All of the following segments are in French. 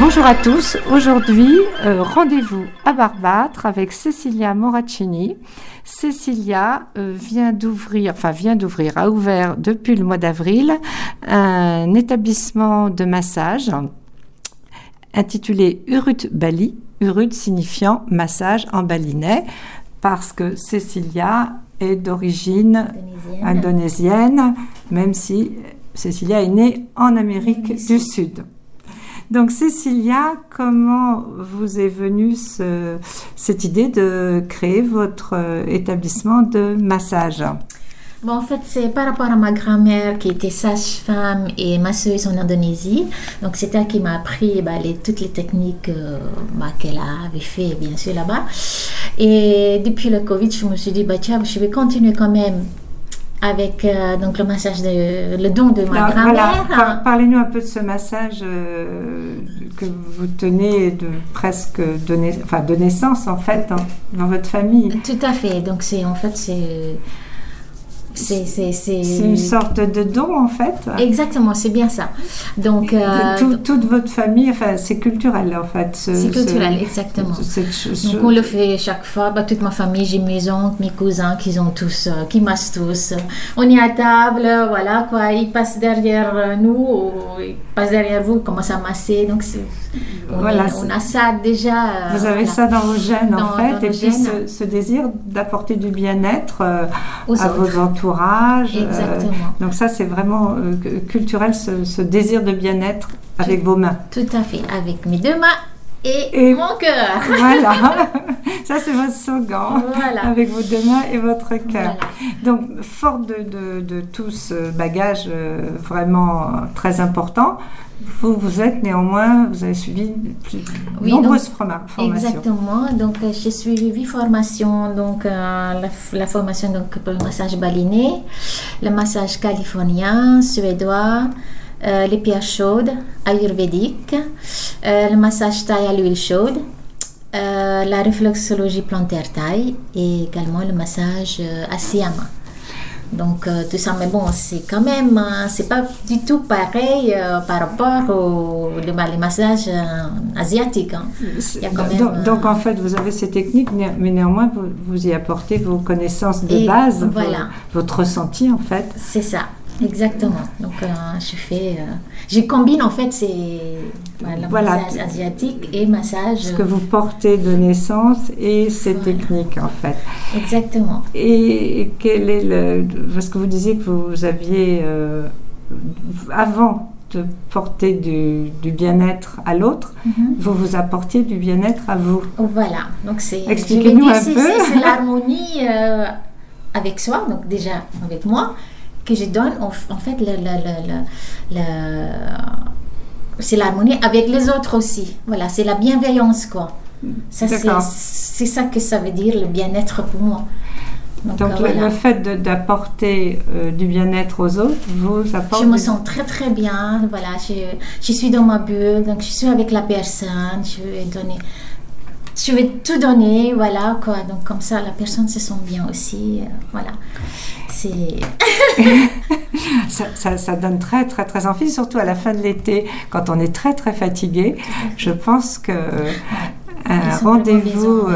Bonjour à tous. Aujourd'hui, euh, rendez-vous à Barbâtre avec Cecilia Moraccini. Cecilia euh, vient d'ouvrir, enfin vient d'ouvrir, a ouvert depuis le mois d'avril un établissement de massage intitulé Urut Bali, Urut signifiant massage en balinais, parce que Cecilia est d'origine indonésienne, même si Cecilia est née en Amérique du Sud. Donc Cécilia, comment vous est venue cette idée de créer votre euh, établissement de massage? Bon, en fait, c'est par rapport à ma grand-mère qui était sage-femme et masseuse en Indonésie. Donc, c'est elle qui m'a appris bah, les, toutes les techniques euh, bah, qu'elle avait fait, bien sûr, là-bas. Et depuis le Covid, je me suis dit, bah, tiens, je vais continuer quand même avec euh, donc le massage de le don de ma grand-mère. Parlez-nous un peu de ce massage euh, que vous tenez de presque de, enfin, de naissance en fait dans, dans votre famille. Tout à fait. Donc c'est en fait c'est c'est une sorte de don en fait. Exactement, c'est bien ça. Donc euh, toute votre famille, enfin c'est culturel en fait. C'est culturel, exactement. Donc on le fait chaque fois. Bah, toute ma famille, j'ai mes oncles, mes cousins qui ont tous, euh, qui massent tous. On est à table, voilà quoi. Ils passent derrière nous, ou ils passent derrière vous, ils commencent à masser. Donc on, voilà, on a ça déjà. Euh, vous avez ça dans vos gènes en fait, et puis ce, ce, désir d'apporter du bien-être à vos entourages Euh, donc ça, c'est vraiment euh, culturel, ce, désir de bien-être avec vos mains. Tout à fait, avec mes deux mains et, mon cœur. Voilà, ça c'est votre slogan, voilà. avec vos deux mains et votre cœur. Donc, fort de, de, tout ce bagage euh, vraiment très important, vous, vous êtes néanmoins, vous avez suivi de nombreuses formations. Exactement. Donc, euh, j'ai suivi huit formations. Donc, euh, la, formation donc, pour le massage baliné, le massage californien, suédois, euh, les pierres chaudes, ayurvédique, le massage taille à l'huile chaude, la réflexologie plantaire taille et également le massage asiyama. Donc euh, tout ça, mais bon, c'est quand même, euh, c'est pas du tout pareil euh, par rapport aux les massages asiatiques. Hein. donc, en fait, vous avez ces techniques, mais néanmoins, vous, vous y apportez vos connaissanses de base, voilà. votre ressenti en fait. C'est ça. Exactement. Donc, euh, je fais. Euh, je combine en fait ces voilà, massage asiatique et massage. Ce que vous portez de naissance et ces techniques en fait. Exactement. Et quel est le. Parce que vous disiez que vous aviez. Euh, avant de porter du, du bien-être à l'autre, mhm. vous vous apportiez du bien-être à vous. Voilà. Donc, c'est. Expliquez-nous un peu. C'est l'harmonie avec soi, donc déjà avec moi que je donne, en, fait, c'est l'harmonie avec les autres aussi. Voilà, c'est la bienveillance, quoi. Ça, c'est ça que ça veut dire, le bien-être pour moi. Donc, le, fait d'apporter euh, du bien-être aux autres vous apporte. Je me sens très très bien. Voilà, je, je, suis dans ma bulle, donc je suis avec la personne. Je vais donner, je vais tout donner, voilà quoi. Donc comme ça, la personne se sent bien aussi. Euh, voilà. ça, ça, donne très, très, très envie, surtout à la fin de l'été, quand on est très, très fatigué. Je pense que un rendez-vous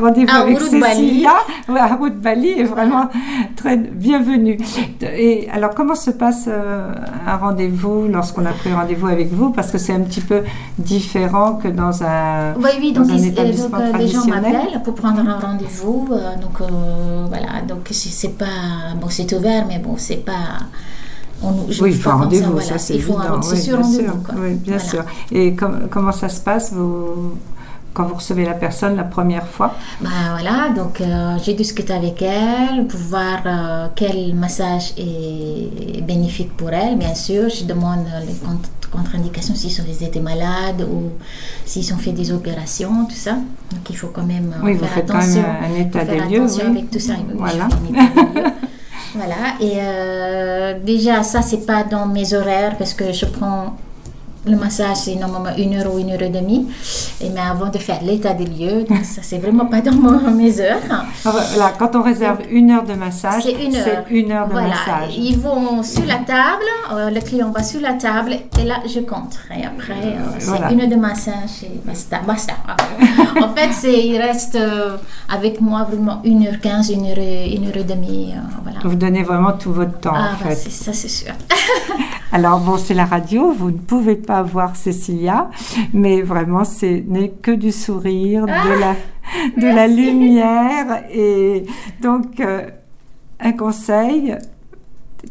rendez-vous avec Cécilia à Route Bali est vraiment très bienvenu. Et alors, comment se passe euh, un rendez-vous lorsqu'on a pris rendez-vous avec vous? Parce que c'est un petit peu différent que dans un, oui, oui, donc, un établissement donc, Les gens m'appellent pour prendre un rendez-vous. Euh, donc, euh, voilà, c'est pas... Bon, c'est ouvert, mais bon, c'est pas... On, oui, il faut un rendez-vous, ça, c'est évident. C'est oui, sûr, rendez-vous. Oui, bien sûr. Et comment ça se passe vous, quand vous recevez la personne la première fois? Bah, Voilà, donc euh, j'ai discuté avec elle pour voir euh, quel massage est bénéfique pour elle. Bien sûr, je demande les contre-indications s'ils ont été malades ou s'ils ont fait des opérations, tout ça. Donc il faut quand même oui, faire vous attention. Quand même un état des lieux. Oui. avec tout ça. Voilà. voilà. Et euh, déjà, ça, c'est pas dans mes horaires parce que je prends le massage, c'est normalement une heure ou une heure et demie. Et mais avant de faire l'état des lieux, donc ça, c'est vraiment pas dans mon- mes heures. Ah, voilà, quand on réserve une heure de massage, C'est une heure. c'est une heure de voilà. massage. Ils vont sur la table, euh, le client va sur la table et là je compte. Et après, euh, c'est Voilà. une heure de massage et basta. basta. en fait, c'est, il reste euh, avec moi vraiment 1h15, 1 heure, et- une heure et demie. euh, voilà. Vous donnez vraiment tout votre temps, Ah, en bah, fait. c'est, ça c'est sûr. Alors bon, c'est la radio, vous ne pouvez pas voir Cécilia, mais vraiment, ce n'est que du sourire, de la, de la lumière. Et donc, euh, un conseil,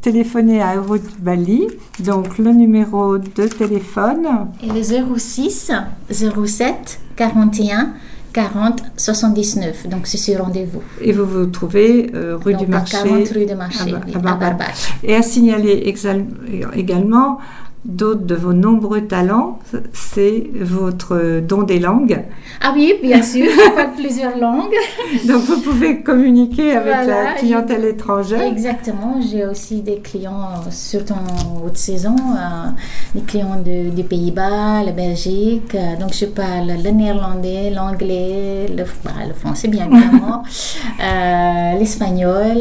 téléphonez à Europe Bali, donc le numéro de téléphone. Et le 06 07 41 40 79. Donc c'est sur rendez-vous. Et vous vous trouvez euh, rue Donc, du à Marché. 40 rue du Marché, à oui, à à. Et à signaler exal- également d'autres de vos nombreux talents, c'est votre don des langues. Ah oui, bien sûr, je parle plusieurs langues. Donc vous pouvez communiquer avec Voilà, la clientèle étrangère. Exactement, j'ai aussi des clients, surtout en haute saison, euh, des clients de- des Pays-Bas, la Belgique. euh, donc je parle le néerlandais, l'anglais, le, bah, le français bien évidemment, euh, l'espagnol,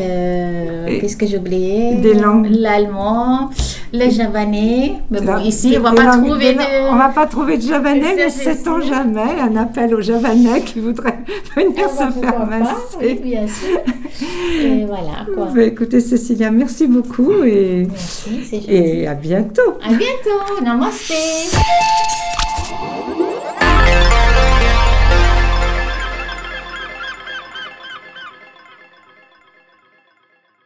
le, qu'est-ce que j'ai oublié des langues. L'allemand, le javanais. Mais bon, ici on va pas trouver de... On va pas trouver de javanais, mais sait-on jamais un appel aux javanais qui voudraient venir Ah, se faire pas, masser. oui, bien sûr. Et voilà quoi. Bah, écoutez Cécilia, merci beaucoup et, Merci, et à bientôt. À bientôt. Namaste.